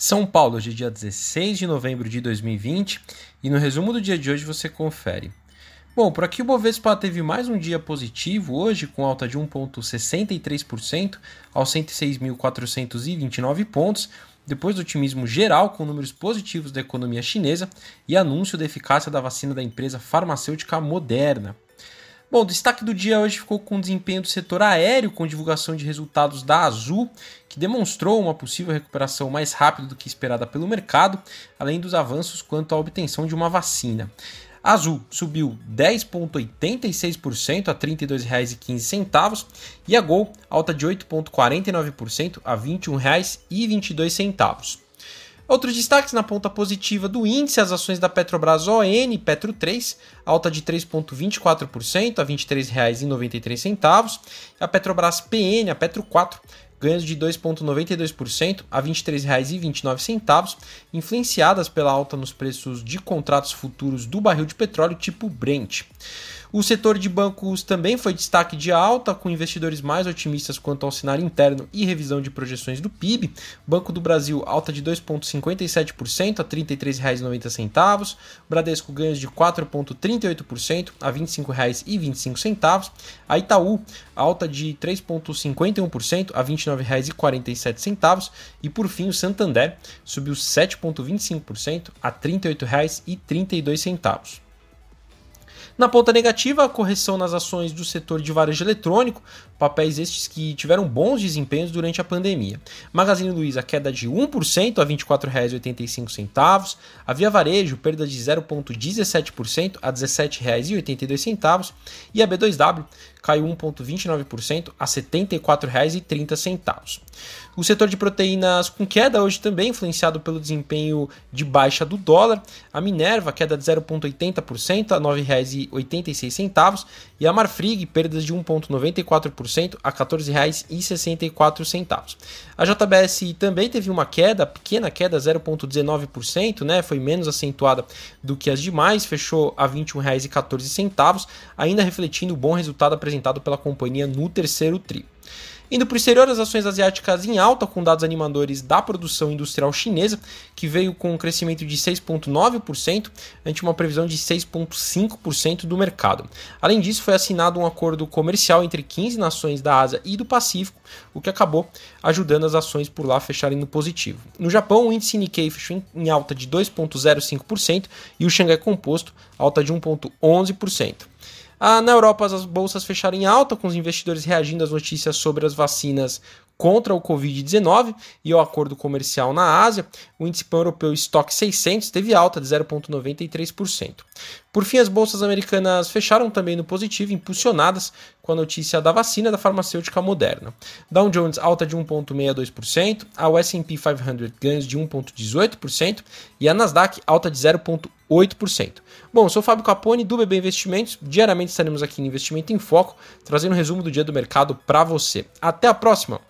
São Paulo, hoje é dia 16 de novembro de 2020 e no resumo do dia de hoje você confere. Bom, por aqui o Bovespa teve mais um dia positivo hoje, com alta de 1,63% aos 106.429 pontos, depois do otimismo geral com números positivos da economia chinesa e anúncio da eficácia da vacina da empresa farmacêutica Moderna. Bom, o destaque do dia hoje ficou com o desempenho do setor aéreo, com divulgação de resultados da Azul, que demonstrou uma possível recuperação mais rápida do que esperada pelo mercado, além dos avanços quanto à obtenção de uma vacina. A Azul subiu 10,86% a R$ 32,15 e a Gol alta de 8,49% a R$ 21,22. Outros destaques na ponta positiva do índice, as ações da Petrobras ON Petro 3, alta de 3,24% a R$ 23,93. A Petrobras PN, a Petro 4, ganhos de 2,92% a R$ 23,29, influenciadas pela alta nos preços de contratos futuros do barril de petróleo tipo Brent. O setor de bancos também foi destaque de alta, com investidores mais otimistas quanto ao cenário interno e revisão de projeções do PIB. Banco do Brasil alta de 2,57% a R$ 33,90. Bradesco ganhos de 4,38% a R$ 25,25. A Itaú alta de 3,51% a R$ 29,47. E por fim, o Santander subiu 7,25% a R$ 38,32. Na ponta negativa, a correção nas ações do setor de varejo eletrônico, papéis estes que tiveram bons desempenhos durante a pandemia. Magazine Luiza, queda de 1% a R$ 24,85. A Via Varejo, perda de 0,17% a R$ 17,82. E a B2W caiu 1,29% a R$ 74,30. O setor de proteínas com queda hoje também influenciado pelo desempenho de baixa do dólar. A Minerva, queda de 0,80% a R$ 9,86. E a Marfrig, perdas de 1,94% a R$ 14,64. A JBS também teve uma queda, pequena queda, 0,19%, né? foi menos acentuada do que as demais, fechou a R$ 21,14, ainda refletindo o bom resultado apresentado pela companhia no terceiro tri. Indo para o exterior, as ações asiáticas em alta, com dados animadores da produção industrial chinesa, que veio com um crescimento de 6,9%, ante uma previsão de 6,5% do mercado. Além disso, foi assinado um acordo comercial entre 15 nações da Ásia e do Pacífico, o que acabou ajudando as ações por lá a fecharem no positivo. No Japão, o índice Nikkei fechou em alta de 2,05% e o Xangai Composto alta de 1,11%. Ah, na Europa, as bolsas fecharam em alta, com os investidores reagindo às notícias sobre as vacinas contra o Covid-19 e ao acordo comercial na Ásia, o índice pan-europeu Stock 600 teve alta de 0,93%. Por fim, as bolsas americanas fecharam também no positivo, impulsionadas com a notícia da vacina da farmacêutica Moderna. Dow Jones alta de 1,62%, a S&P 500 ganhos de 1,18% e a Nasdaq alta de 0,8%. Bom, sou Fábio Capone do BB Investimentos. Diariamente estaremos aqui no Investimento em Foco, trazendo um resumo do dia do mercado para você. Até a próxima!